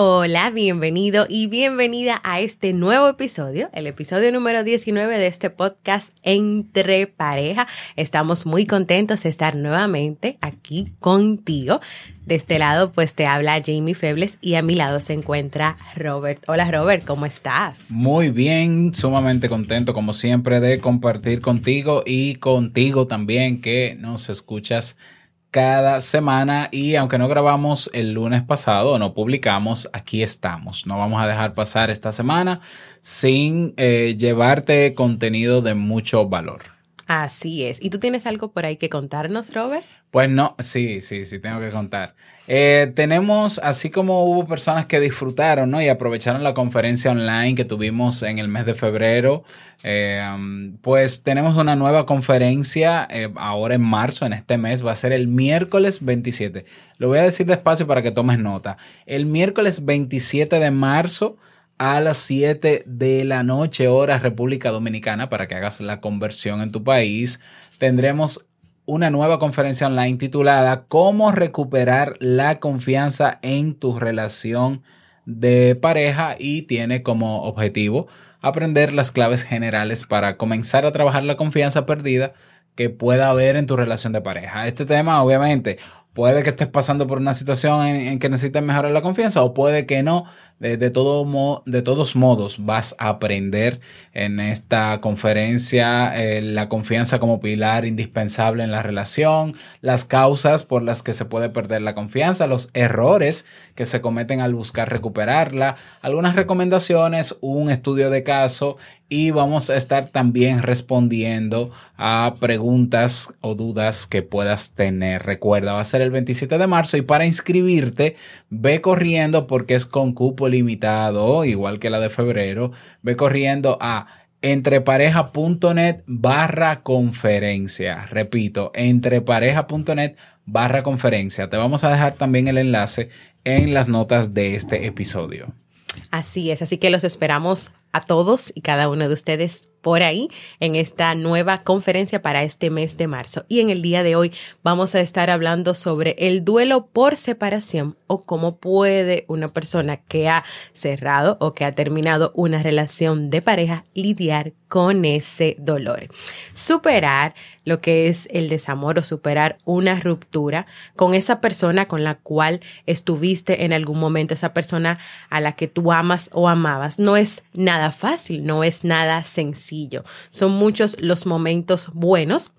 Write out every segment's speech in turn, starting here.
Hola, bienvenido y bienvenida a este nuevo episodio, el episodio número 19 de este podcast Entre Pareja. Estamos muy contentos de estar nuevamente aquí contigo. De este lado, pues te habla Jamie Febles y a mi lado se encuentra Robert. Hola Robert, ¿cómo estás? Muy bien, sumamente contento como siempre de compartir contigo y contigo también que nos escuchas cada semana y aunque no grabamos el lunes pasado no publicamos, aquí estamos. No vamos a dejar pasar esta semana sin eh, llevarte contenido de mucho valor. Así es. ¿Y tú tienes algo por ahí que contarnos, Robert? Pues no, sí, sí, sí, tengo que contar. Eh, tenemos, así como hubo personas que disfrutaron ¿no? y aprovecharon la conferencia online que tuvimos en el mes de febrero, eh, pues tenemos una nueva conferencia eh, ahora en marzo, en este mes, va a ser el miércoles 27. Lo voy a decir despacio para que tomes nota. El miércoles 27 de marzo a las 7 de la noche, hora República Dominicana, para que hagas la conversión en tu país. Tendremos una nueva conferencia online titulada Cómo recuperar la confianza en tu relación de pareja y tiene como objetivo aprender las claves generales para comenzar a trabajar la confianza perdida que pueda haber en tu relación de pareja. Este tema, obviamente, puede que estés pasando por una situación en, que necesites mejorar la confianza o puede que no, de, todo de todos modos, vas a aprender en esta conferencia eh, la confianza como pilar indispensable en la relación, las causas por las que se puede perder la confianza, los errores que se cometen al buscar recuperarla, algunas recomendaciones, un estudio de caso y vamos a estar también respondiendo a preguntas o dudas que puedas tener. Recuerda, va a ser el 27 de marzo y para inscribirte, ve corriendo porque es con cupo limitado, igual que la de febrero, ve corriendo a entrepareja.net barra conferencia. Repito, entrepareja.net barra conferencia. Te vamos a dejar también el enlace en las notas de este episodio. Así es, así que los esperamos a todos y cada uno de ustedes por ahí en esta nueva conferencia para este mes de marzo. Y en el día de hoy vamos a estar hablando sobre el duelo por separación o cómo puede una persona que ha cerrado o que ha terminado una relación de pareja lidiar con ese dolor. Superar lo que es el desamor o superar una ruptura con esa persona con la cual estuviste en algún momento, esa persona a la que tú amas o amabas, no es nada fácil, no es nada sencillo. Son muchos los momentos buenos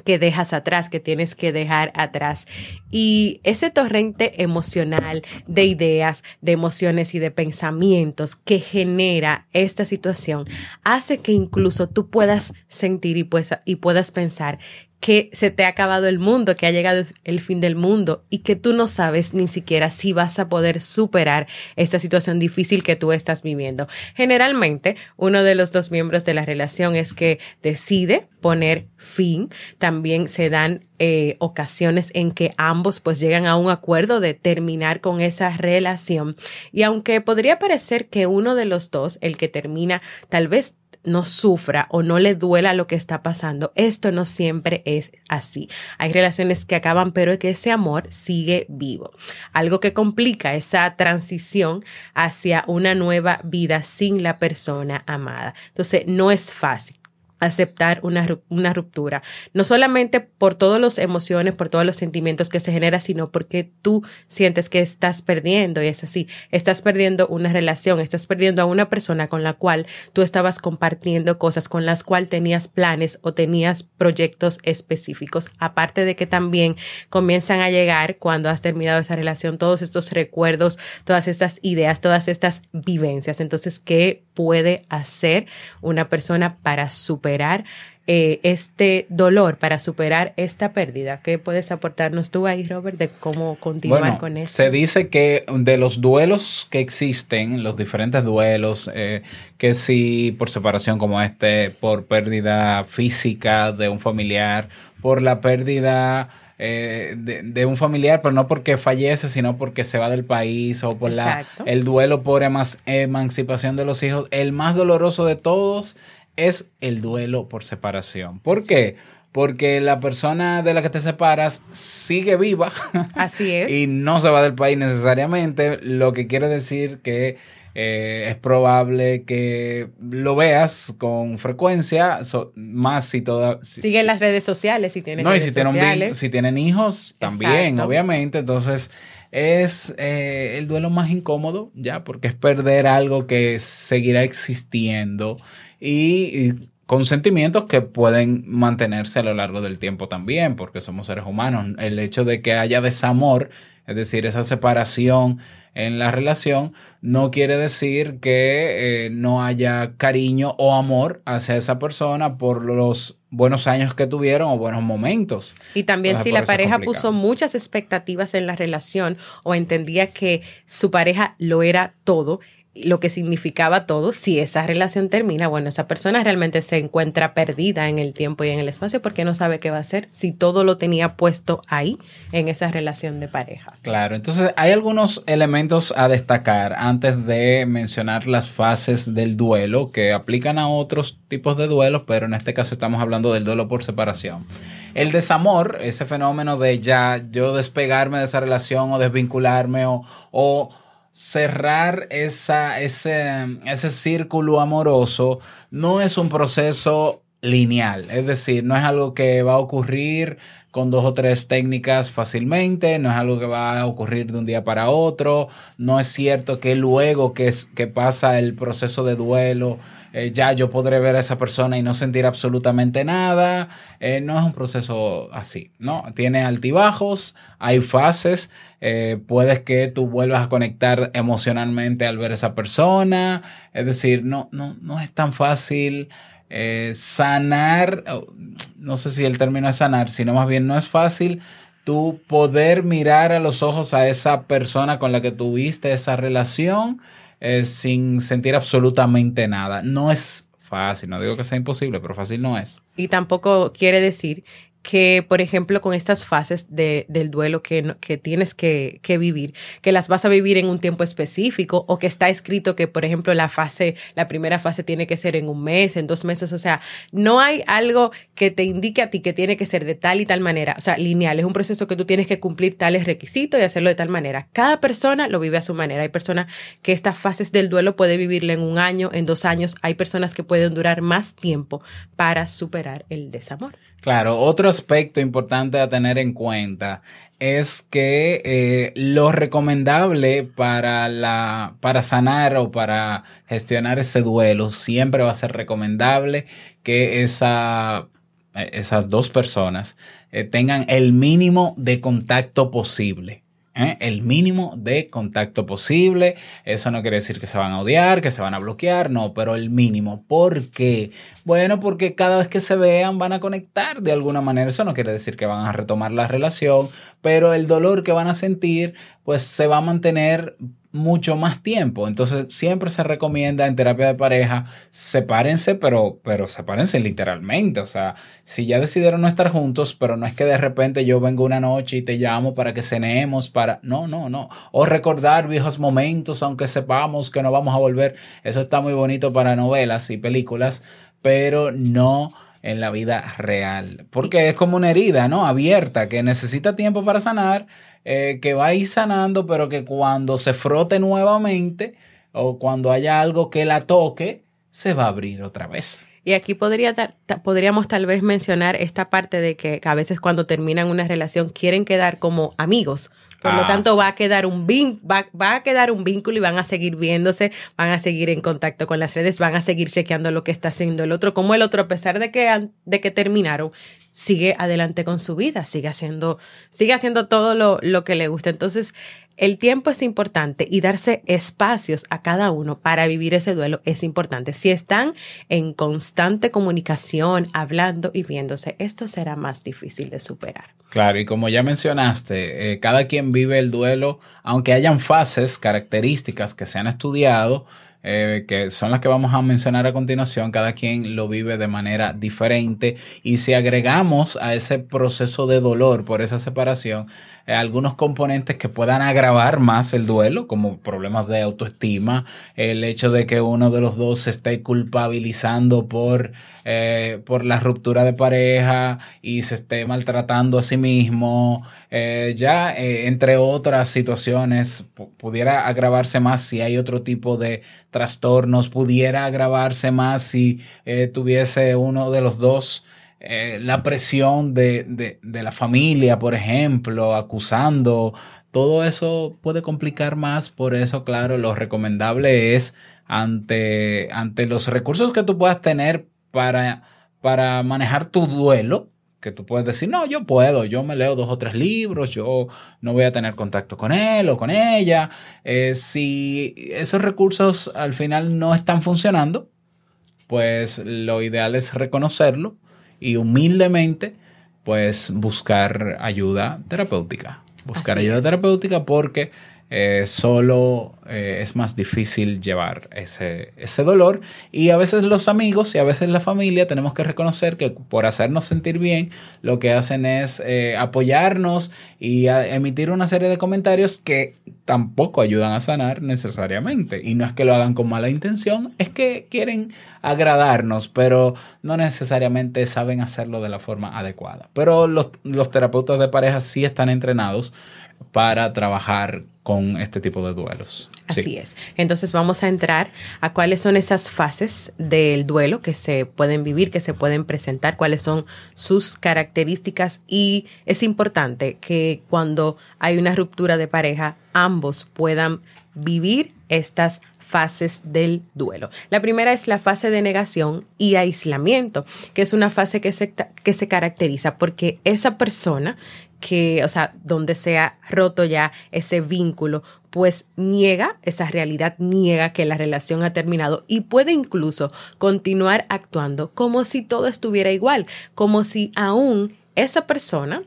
que dejas atrás, que tienes que dejar atrás. Y ese torrente emocional de ideas, de emociones y de pensamientos que genera esta situación hace que incluso tú puedas sentir y, pues, y puedas pensar que se te ha acabado el mundo, que ha llegado el fin del mundo y que tú no sabes ni siquiera si vas a poder superar esta situación difícil que tú estás viviendo. Generalmente, uno de los dos miembros de la relación es que decide poner fin. También se dan eh, ocasiones en que ambos pues llegan a un acuerdo de terminar con esa relación. Y aunque podría parecer que uno de los dos, el que termina, tal vez no sufra o no le duela lo que está pasando. Esto no siempre es así. Hay relaciones que acaban, pero que ese amor sigue vivo. Algo que complica esa transición hacia una nueva vida sin la persona amada. Entonces, no es fácil. Aceptar una, una, ruptura. No solamente por todas las emociones, por todos los sentimientos que se genera, sino porque tú sientes que estás perdiendo, y es así, estás perdiendo una relación, estás perdiendo a una persona con la cual tú estabas compartiendo cosas, con las cuales tenías planes o tenías proyectos específicos. Aparte de que también comienzan a llegar cuando has terminado esa relación todos estos recuerdos, todas estas ideas, todas estas vivencias. Entonces, ¿qué puede hacer una persona para superar eh, este dolor, para superar esta pérdida. ¿Qué puedes aportarnos tú ahí, Robert, de cómo continuar con eso? Se dice que de los duelos que existen, los diferentes duelos, eh, que si por separación como este, por pérdida física de un familiar, por la pérdida eh, de, un familiar, pero no porque fallece, sino porque se va del país o por la, el duelo por emancipación de los hijos. El más doloroso de todos es el duelo por separación. ¿Por qué? Porque la persona de la que te separas sigue viva. Así es. y no se va del país necesariamente, lo que quiere decir que eh, es probable que lo veas con frecuencia, más si toda... Sigue en las redes sociales si tienen No, y si tienen, si tienen hijos también, obviamente. Entonces, es eh, el duelo más incómodo, ya, porque es perder algo que seguirá existiendo y, con sentimientos que pueden mantenerse a lo largo del tiempo también, porque somos seres humanos. El hecho de que haya desamor, es decir, esa separación en la relación, no quiere decir que eh, no haya cariño o amor hacia esa persona por los buenos años que tuvieron o buenos momentos. Y también si la pareja puso muchas expectativas en la relación o entendía que su pareja lo era todo, lo que significaba todo, si esa relación termina, bueno, esa persona realmente se encuentra perdida en el tiempo y en el espacio porque no sabe qué va a hacer si todo lo tenía puesto ahí en esa relación de pareja. Claro, entonces hay algunos elementos a destacar antes de mencionar las fases del duelo que aplican a otros tipos de duelos, pero en este caso estamos hablando del duelo por separación. El desamor, ese fenómeno de ya yo despegarme de esa relación o desvincularme o, o cerrar esa, ese, ese círculo amoroso no es un proceso lineal, es decir, no es algo que va a ocurrir con dos o tres técnicas fácilmente, no es algo que va a ocurrir de un día para otro, no es cierto que luego que, es, que pasa el proceso de duelo, eh, ya yo podré ver a esa persona y no sentir absolutamente nada, eh, no es un proceso así, ¿no? Tiene altibajos, hay fases, eh, puedes que tú vuelvas a conectar emocionalmente al ver a esa persona, es decir, no, no, no es tan fácil eh, sanar, no sé si el término es sanar, sino más bien no es fácil tú poder mirar a los ojos a esa persona con la que tuviste esa relación eh, sin sentir absolutamente nada. No es fácil, no digo que sea imposible, pero fácil no es. Y tampoco quiere decir que, por ejemplo, con estas fases de, del duelo que, que tienes que, que, vivir, que las vas a vivir en un tiempo específico o que está escrito que, por ejemplo, la fase, la primera fase tiene que ser en un mes, en dos meses, o sea, no hay algo que te indique a ti que tiene que ser de tal y tal manera, o sea, lineal, es un proceso que tú tienes que cumplir tales requisitos y hacerlo de tal manera. Cada persona lo vive a su manera. Hay personas que estas fases del duelo puede vivirla en un año, en dos años, hay personas que pueden durar más tiempo para superar el desamor. Claro, otro aspecto importante a tener en cuenta es que eh, lo recomendable para, la, para sanar o para gestionar ese duelo siempre va a ser recomendable que esa, eh, esas dos personas eh, tengan el mínimo de contacto posible. ¿Eh? el mínimo de contacto posible. Eso no quiere decir que se van a odiar, que se van a bloquear, no, pero el mínimo. ¿Por qué? Bueno, porque cada vez que se vean van a conectar de alguna manera. Eso no quiere decir que van a retomar la relación, pero el dolor que van a sentir, pues se va a mantener mucho más tiempo. Entonces, siempre se recomienda en terapia de pareja, sepárense, pero, pero sepárense literalmente. O sea, si ya decidieron no estar juntos, pero no es que de repente yo vengo una noche y te llamo para que cenemos, para... No, no, no. O recordar viejos momentos, aunque sepamos que no vamos a volver. Eso está muy bonito para novelas y películas, pero no en la vida real. Porque es como una herida, ¿no? Abierta, que necesita tiempo para sanar eh, que va a ir sanando, pero que cuando se frote nuevamente o cuando haya algo que la toque, se va a abrir otra vez. Y aquí podría, podríamos tal vez mencionar esta parte de que a veces cuando terminan una relación quieren quedar como amigos. Por lo ah, tanto, va a quedar un va, va, a quedar un vínculo y van a seguir viéndose, van a seguir en contacto con las redes, van a seguir chequeando lo que está haciendo el otro, como el otro, a pesar de que, de que terminaron, sigue adelante con su vida, sigue haciendo, sigue haciendo todo lo, lo que le gusta. Entonces, el tiempo es importante y darse espacios a cada uno para vivir ese duelo es importante. Si están en constante comunicación, hablando y viéndose, esto será más difícil de superar. Claro, y como ya mencionaste, eh, cada quien vive el duelo, aunque hayan fases, características que se han estudiado, eh, que son las que vamos a mencionar a continuación, cada quien lo vive de manera diferente. Y si agregamos a ese proceso de dolor por esa separación, eh, algunos componentes que puedan agravar más el duelo, como problemas de autoestima, el hecho de que uno de los dos se esté culpabilizando por, eh, por la ruptura de pareja y se esté maltratando a sí mismo, eh, ya entre otras situaciones pudiera agravarse más si hay otro tipo de trastornos, pudiera agravarse más si tuviese uno de los dos eh, la presión de, la familia, por ejemplo, acusando, todo eso puede complicar más, por eso, claro, lo recomendable es ante, ante los recursos que tú puedas tener para, para manejar tu duelo, que tú puedes decir, no, yo puedo, yo me leo dos o tres libros, yo no voy a tener contacto con él o con ella. Eh, si esos recursos al final no están funcionando, pues lo ideal es reconocerlo y humildemente pues buscar ayuda terapéutica. Buscar ayuda terapéutica porque eh, solo eh, es más difícil llevar ese, ese, dolor y a veces los amigos y a veces la familia tenemos que reconocer que por hacernos sentir bien lo que hacen es eh, apoyarnos y emitir una serie de comentarios que tampoco ayudan a sanar necesariamente y no es que lo hagan con mala intención, es que quieren agradarnos pero no necesariamente saben hacerlo de la forma adecuada. Pero los, los terapeutas de pareja sí están entrenados para trabajar con este tipo de duelos. Así es. Entonces vamos a entrar a cuáles son esas fases del duelo que se pueden vivir, que se pueden presentar, cuáles son sus características y es importante que cuando hay una ruptura de pareja, ambos puedan vivir estas fases del duelo. La primera es la fase de negación y aislamiento, que es una fase que se, que se caracteriza porque esa persona que, o sea, donde se ha roto ya ese vínculo, pues niega esa realidad, niega que la relación ha terminado y puede incluso continuar actuando como si todo estuviera igual, como si aún esa persona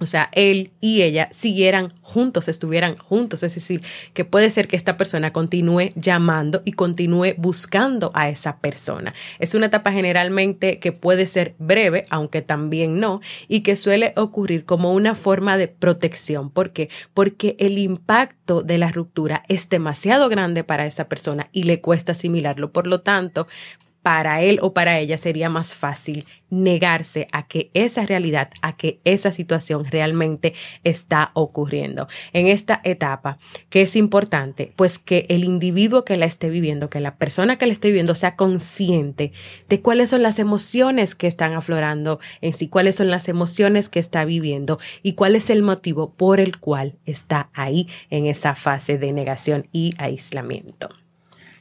o sea, él y ella siguieran juntos, estuvieran juntos. Es decir, que puede ser que esta persona continúe llamando y continúe buscando a esa persona. Es una etapa generalmente que puede ser breve, aunque también no, y que suele ocurrir como una forma de protección. ¿Por qué? Porque el impacto de la ruptura es demasiado grande para esa persona y le cuesta asimilarlo. Por lo tanto, para él o para ella sería más fácil negarse a que esa realidad, a que esa situación realmente está ocurriendo. En esta etapa, que es importante, pues que el individuo que la esté viviendo, que la persona que la esté viviendo sea consciente de cuáles son las emociones que están aflorando en sí, cuáles son las emociones que está viviendo y cuál es el motivo por el cual está ahí en esa fase de negación y aislamiento.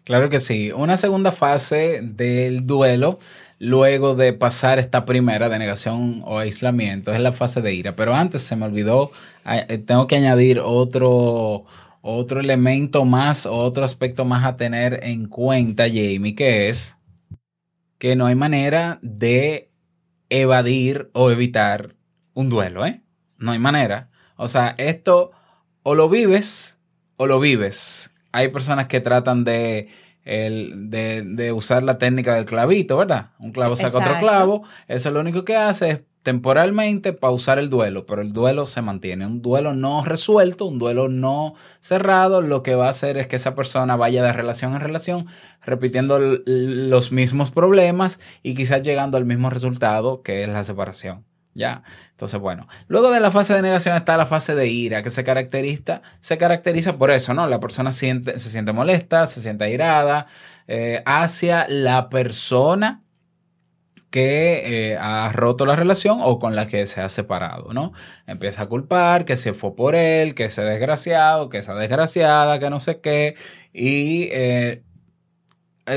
Claro que sí. Una segunda fase del duelo, luego de pasar esta primera de negación o aislamiento, es la fase de ira. Pero antes se me olvidó, eh, tengo que añadir otro, otro elemento más, otro aspecto más a tener en cuenta, Jamie, que es que no hay manera de evadir o evitar un duelo, ¿eh? No hay manera. O sea, esto o lo vives o lo vives hay personas que tratan de, de, usar la técnica del clavito, ¿verdad? Un clavo saca otro clavo. Eso lo único que hace es temporalmente pausar el duelo, pero el duelo se mantiene. Un duelo no resuelto, un duelo no cerrado, lo que va a hacer es que esa persona vaya de relación en relación, repitiendo los mismos problemas y quizás llegando al mismo resultado que es la separación. Entonces, bueno, luego de la fase de negación está la fase de ira, que se caracteriza, se caracteriza por eso, ¿no? La persona siente, se siente molesta, se siente irada eh, hacia la persona que eh, ha roto la relación o con la que se ha separado, ¿no? Empieza a culpar que se fue por él, que ese desgraciado, que esa desgraciada, que no sé qué, y eh,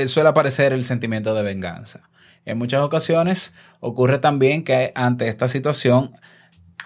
suele aparecer el sentimiento de venganza. En muchas ocasiones ocurre también que ante esta situación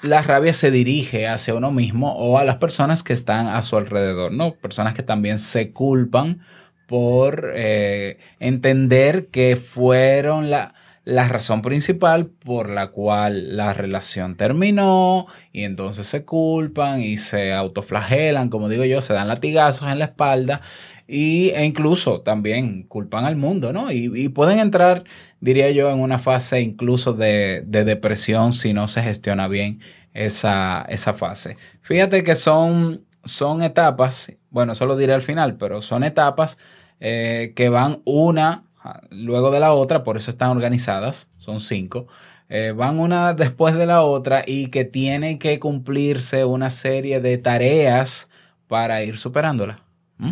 la rabia se dirige hacia uno mismo o a las personas que están a su alrededor, ¿no? Personas que también se culpan por eh, entender que fueron la, la razón principal por la cual la relación terminó y entonces se culpan y se autoflagelan, como digo yo, se dan latigazos en la espalda y, e incluso también culpan al mundo, ¿no? Y, pueden entrar, diría yo, en una fase incluso de, depresión si no se gestiona bien esa, esa fase. Fíjate que son, son etapas, bueno, eso lo diré al final, pero son etapas eh, que van una luego de la otra, por eso están organizadas, son cinco. Eh, van una después de la otra y que tiene que cumplirse una serie de tareas para ir superándola. ¿Mm?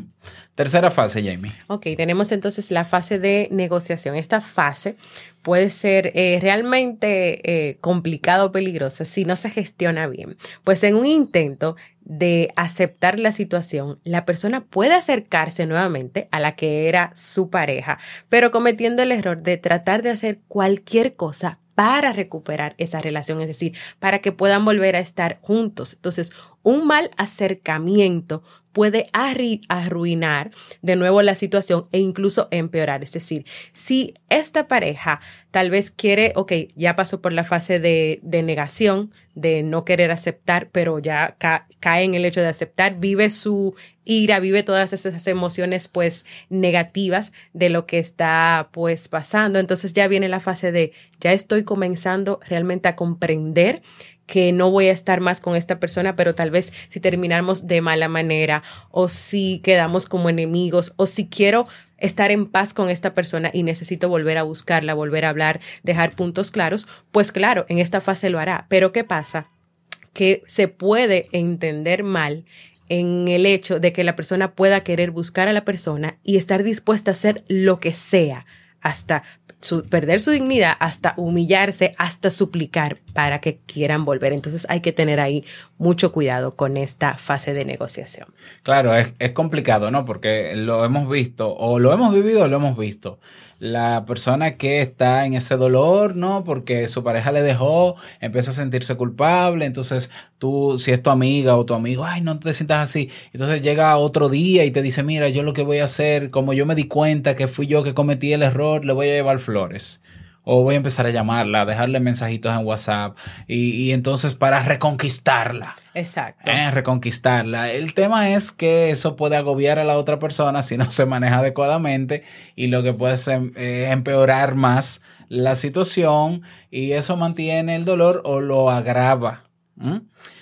Tercera fase, Jamie. Ok, tenemos entonces la fase de negociación. Esta fase puede ser eh, realmente eh, complicada o peligrosa si no se gestiona bien. Pues en un intento de aceptar la situación, la persona puede acercarse nuevamente a la que era su pareja, pero cometiendo el error de tratar de hacer cualquier cosa para recuperar esa relación, es decir, para que puedan volver a estar juntos. Entonces, un mal acercamiento puede arruinar de nuevo la situación e incluso empeorar. Es decir, si esta pareja tal vez quiere, ok, ya pasó por la fase de, negación, de no querer aceptar, pero ya cae en el hecho de aceptar, vive su ira, vive todas esas emociones pues negativas de lo que está pues pasando. Entonces ya viene la fase de, ya estoy comenzando realmente a comprender que no voy a estar más con esta persona, pero tal vez si terminamos de mala manera o si quedamos como enemigos o si quiero estar en paz con esta persona y necesito volver a buscarla, volver a hablar, dejar puntos claros, pues claro, en esta fase lo hará. Pero ¿qué pasa? Que se puede entender mal en el hecho de que la persona pueda querer buscar a la persona y estar dispuesta a hacer lo que sea hasta perder su dignidad, hasta humillarse, hasta suplicar para que quieran volver. Entonces hay que tener ahí mucho cuidado con esta fase de negociación. Claro, es, es complicado, ¿no? Porque lo hemos visto, o lo hemos vivido o lo hemos visto la persona que está en ese dolor, ¿no? Porque su pareja le dejó, empieza a sentirse culpable, entonces tú, si es tu amiga o tu amigo, ay, no te sientas así, entonces llega otro día y te dice, mira, yo lo que voy a hacer, como yo me di cuenta que fui yo que cometí el error, le voy a llevar flores o voy a empezar a llamarla, dejarle mensajitos en WhatsApp y, entonces para reconquistarla. Exacto. Eh, reconquistarla. El tema es que eso puede agobiar a la otra persona si no se maneja adecuadamente y lo que puede ser, eh, empeorar más la situación y eso mantiene el dolor o lo agrava.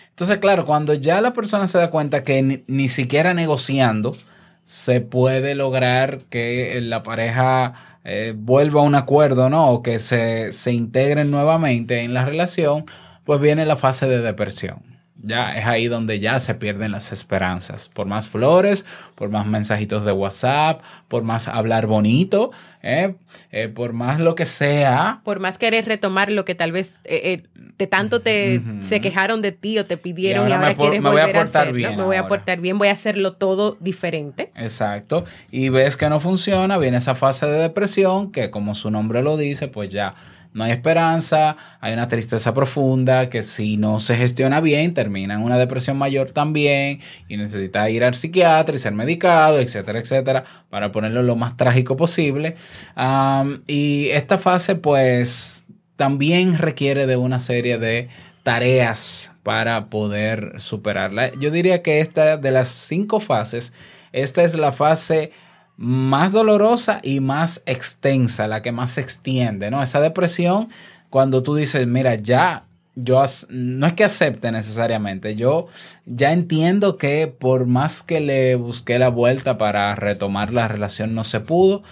Entonces, claro, cuando ya la persona se da cuenta que ni siquiera negociando se puede lograr que la pareja eh, vuelva a un acuerdo, ¿no? O que se, se integren nuevamente en la relación, pues viene la fase de depresión. Ya es ahí donde ya se pierden las esperanzas. Por más flores, por más mensajitos de WhatsApp, por más hablar bonito, ¿eh? Eh, por más lo que sea. Por más querer retomar lo que tal vez eh, de tanto te se quejaron de ti o te pidieron y ahora, quieres volver a, hacerlo. Bien me voy a portar bien, voy a hacerlo todo diferente. Exacto. Y ves que no funciona, viene esa fase de depresión que como su nombre lo dice, pues ya no hay esperanza, hay una tristeza profunda que si no se gestiona bien termina en una depresión mayor también y necesita ir al psiquiatra y ser medicado, etcétera, etcétera, para ponerlo lo más trágico posible. y esta fase pues también requiere de una serie de tareas para poder superarla. Yo diría que esta de las cinco fases, esta es la fase más dolorosa y más extensa, la que más se extiende, ¿no? Esa depresión, cuando tú dices, mira, ya yo no es que acepte necesariamente, yo ya entiendo que por más que le busqué la vuelta para retomar la relación no se pudo,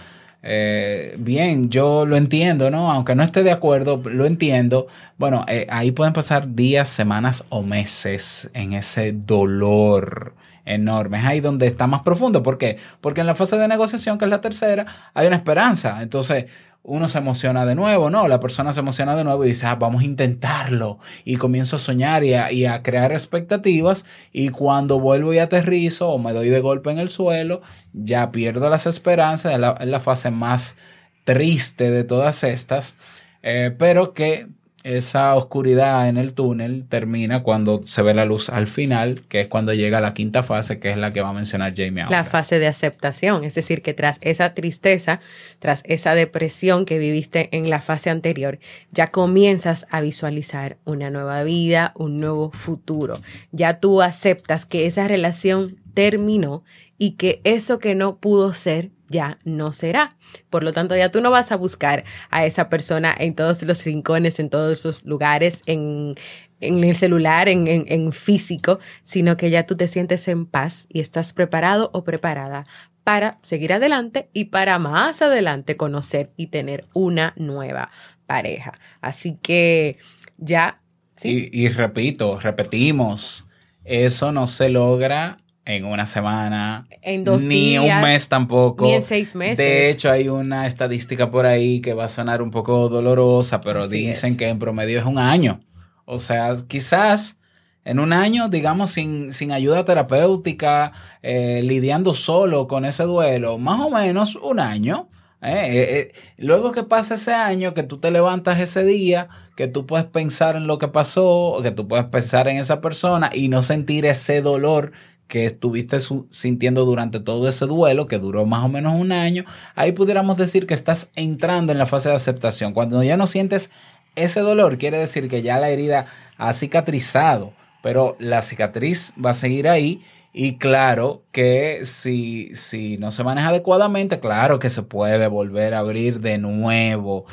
eh, bien, yo lo entiendo, ¿no? Aunque no esté de acuerdo, lo entiendo. Bueno, eh, ahí pueden pasar días, semanas o meses en ese dolor enorme. Es ahí donde está más profundo. ¿Por qué? Porque en la fase de negociación, que es la tercera, hay una esperanza. Entonces, uno se emociona de nuevo, ¿no? La persona se emociona de nuevo y dice, ah, vamos a intentarlo. Y comienzo a soñar y a, crear expectativas. Y cuando vuelvo y aterrizo o me doy de golpe en el suelo, ya pierdo las esperanzas. Es la, es la fase más triste de todas estas. Eh, pero que esa oscuridad en el túnel termina cuando se ve la luz al final, que es cuando llega la quinta fase, que es la que va a mencionar Jamie ahora. La fase de aceptación, es decir, que tras esa tristeza, tras esa depresión que viviste en la fase anterior, ya comienzas a visualizar una nueva vida, un nuevo futuro. Ya tú aceptas que esa relación terminó y que eso que no pudo ser ya no será. Por lo tanto, ya tú no vas a buscar a esa persona en todos los rincones, en todos esos lugares, en, en el celular, en, en, físico, sino que ya tú te sientes en paz y estás preparado o preparada para seguir adelante y para más adelante conocer y tener una nueva pareja. Así que ya. ¿sí? Y repito, repetimos, eso no se logra en una semana, en dos ni días, un mes tampoco, ni en seis meses. De hecho, hay una estadística por ahí que va a sonar un poco dolorosa, pero Así dicen es. que en promedio es un año. O sea, quizás en un año, digamos, sin, sin ayuda terapéutica, eh, lidiando solo con ese duelo, más o menos un año. Eh, eh, eh, luego que pasa ese año, que tú te levantas ese día, que tú puedes pensar en lo que pasó, que tú puedes pensar en esa persona y no sentir ese dolor que estuviste sintiendo durante todo ese duelo, que duró más o menos un año, ahí pudiéramos decir que estás entrando en la fase de aceptación. Cuando ya no sientes ese dolor, quiere decir que ya la herida ha cicatrizado, pero la cicatriz va a seguir ahí. Y claro que si, si no se maneja adecuadamente, claro que se puede volver a abrir de nuevo.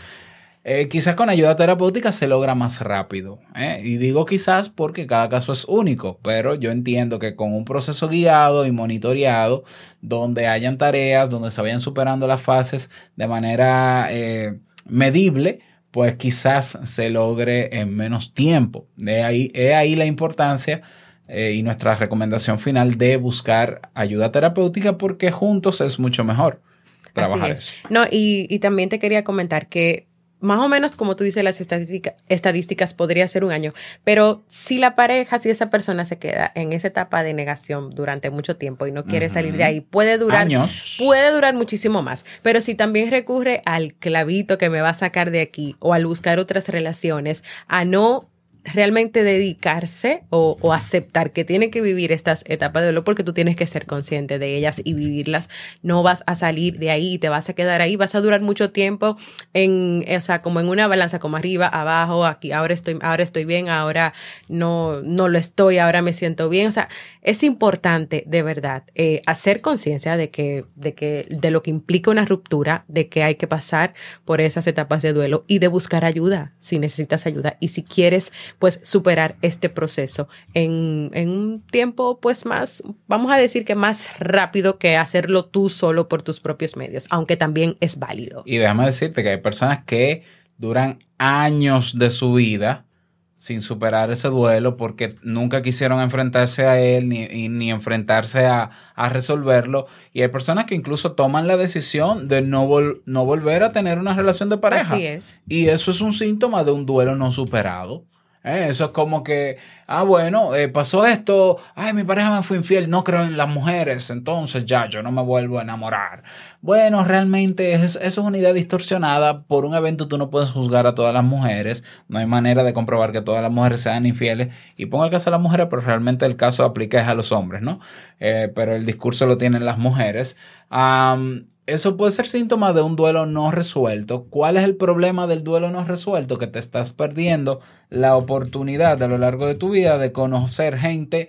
Eh, quizás con ayuda terapéutica se logra más rápido. ¿eh? Y digo quizás porque cada caso es único, pero yo entiendo que con un proceso guiado y monitoreado, donde hayan tareas, donde se vayan superando las fases de manera eh, medible, pues quizás se logre en menos tiempo. De ahí, es ahí la importancia y nuestra recomendación final de buscar ayuda terapéutica porque juntos es mucho mejor trabajar Así es. eso. No, y, y también te quería comentar que más o menos, como tú dices, las estadística, estadísticas podría ser un año, pero si la pareja, si esa persona se queda en esa etapa de negación durante mucho tiempo y no quiere uh -huh. salir de ahí, puede durar años, puede durar muchísimo más. Pero si también recurre al clavito que me va a sacar de aquí o al buscar otras relaciones, a no realmente dedicarse o, aceptar que tiene que vivir estas etapas de dolor porque tú tienes que ser consciente de ellas y vivirlas. No vas a salir de ahí te vas a quedar ahí. Vas a durar mucho tiempo en, o sea, como en una balanza, como arriba, abajo, aquí, ahora estoy, ahora estoy bien, ahora no, no lo estoy, ahora me siento bien. O sea, es importante de verdad eh, hacer conciencia de que, de que, de lo que implica una ruptura, de que hay que pasar por esas etapas de duelo y de buscar ayuda si necesitas ayuda y si quieres pues superar este proceso en, en, un tiempo pues más, vamos a decir que más rápido que hacerlo tú solo por tus propios medios, aunque también es válido. Y déjame decirte que hay personas que duran años de su vida sin superar ese duelo porque nunca quisieron enfrentarse a él ni, ni enfrentarse a, a, resolverlo. Y hay personas que incluso toman la decisión de no, vol no volver a tener una relación de pareja. Así es. Y eso es un síntoma de un duelo no superado. ¿Eh? Eso es como que, ah, bueno, eh, pasó esto, ay, mi pareja me fue infiel, no creo en las mujeres, entonces ya yo no me vuelvo a enamorar. Bueno, realmente eso, es una idea distorsionada. Por un evento tú no puedes juzgar a todas las mujeres, no hay manera de comprobar que todas las mujeres sean infieles. Y pongo el caso de las mujeres, pero realmente el caso aplica es a los hombres, ¿no? Eh, pero el discurso lo tienen las mujeres. Eso puede ser síntoma de un duelo no resuelto. ¿Cuál es el problema del duelo no resuelto? Que te estás perdiendo la oportunidad a lo largo de tu vida de conocer gente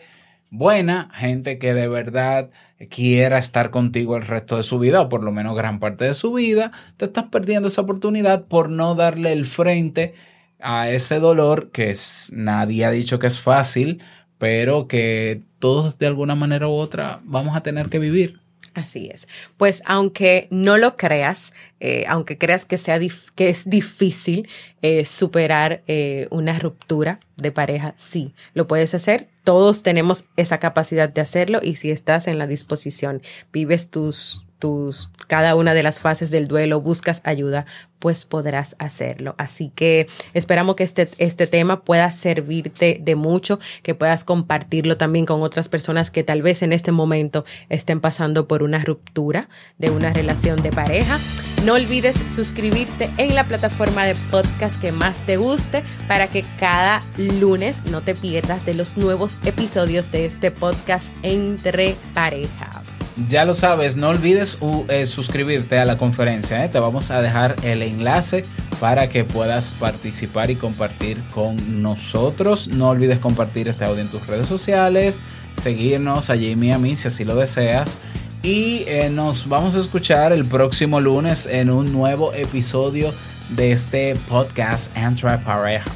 buena, gente que de verdad quiera estar contigo el resto de su vida o por lo menos gran parte de su vida. Te estás perdiendo esa oportunidad por no darle el frente a ese dolor que es, nadie ha dicho que es fácil, pero que todos de alguna manera u otra vamos a tener que vivir. Así es. Pues aunque no lo creas, eh, aunque creas que, sea que es difícil eh, superar eh, una ruptura de pareja, sí, lo puedes hacer. Todos tenemos esa capacidad de hacerlo y si estás en la disposición, vives tus tus, cada una de las fases del duelo, buscas ayuda, pues podrás hacerlo. Así que esperamos que este, este tema pueda servirte de mucho, que puedas compartirlo también con otras personas que tal vez en este momento estén pasando por una ruptura de una relación de pareja. No olvides suscribirte en la plataforma de podcast que más te guste para que cada lunes no te pierdas de los nuevos episodios de este podcast entre pareja. Ya lo sabes, no olvides eh, suscribirte a la conferencia. ¿eh? Te vamos a dejar el enlace para que puedas participar y compartir con nosotros. No olvides compartir este audio en tus redes sociales, seguirnos a Jamie y a mí si así lo deseas. Y eh, nos vamos a escuchar el próximo lunes en un nuevo episodio de este podcast Entre Pareja.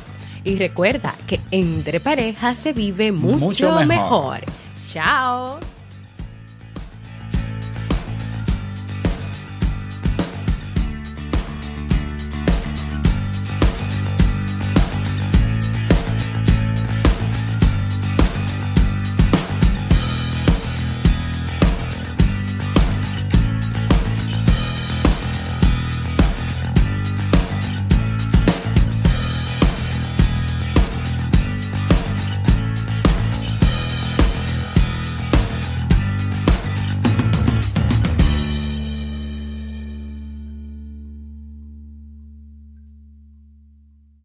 Y recuerda que entre parejas se vive mucho, mejor. Chao.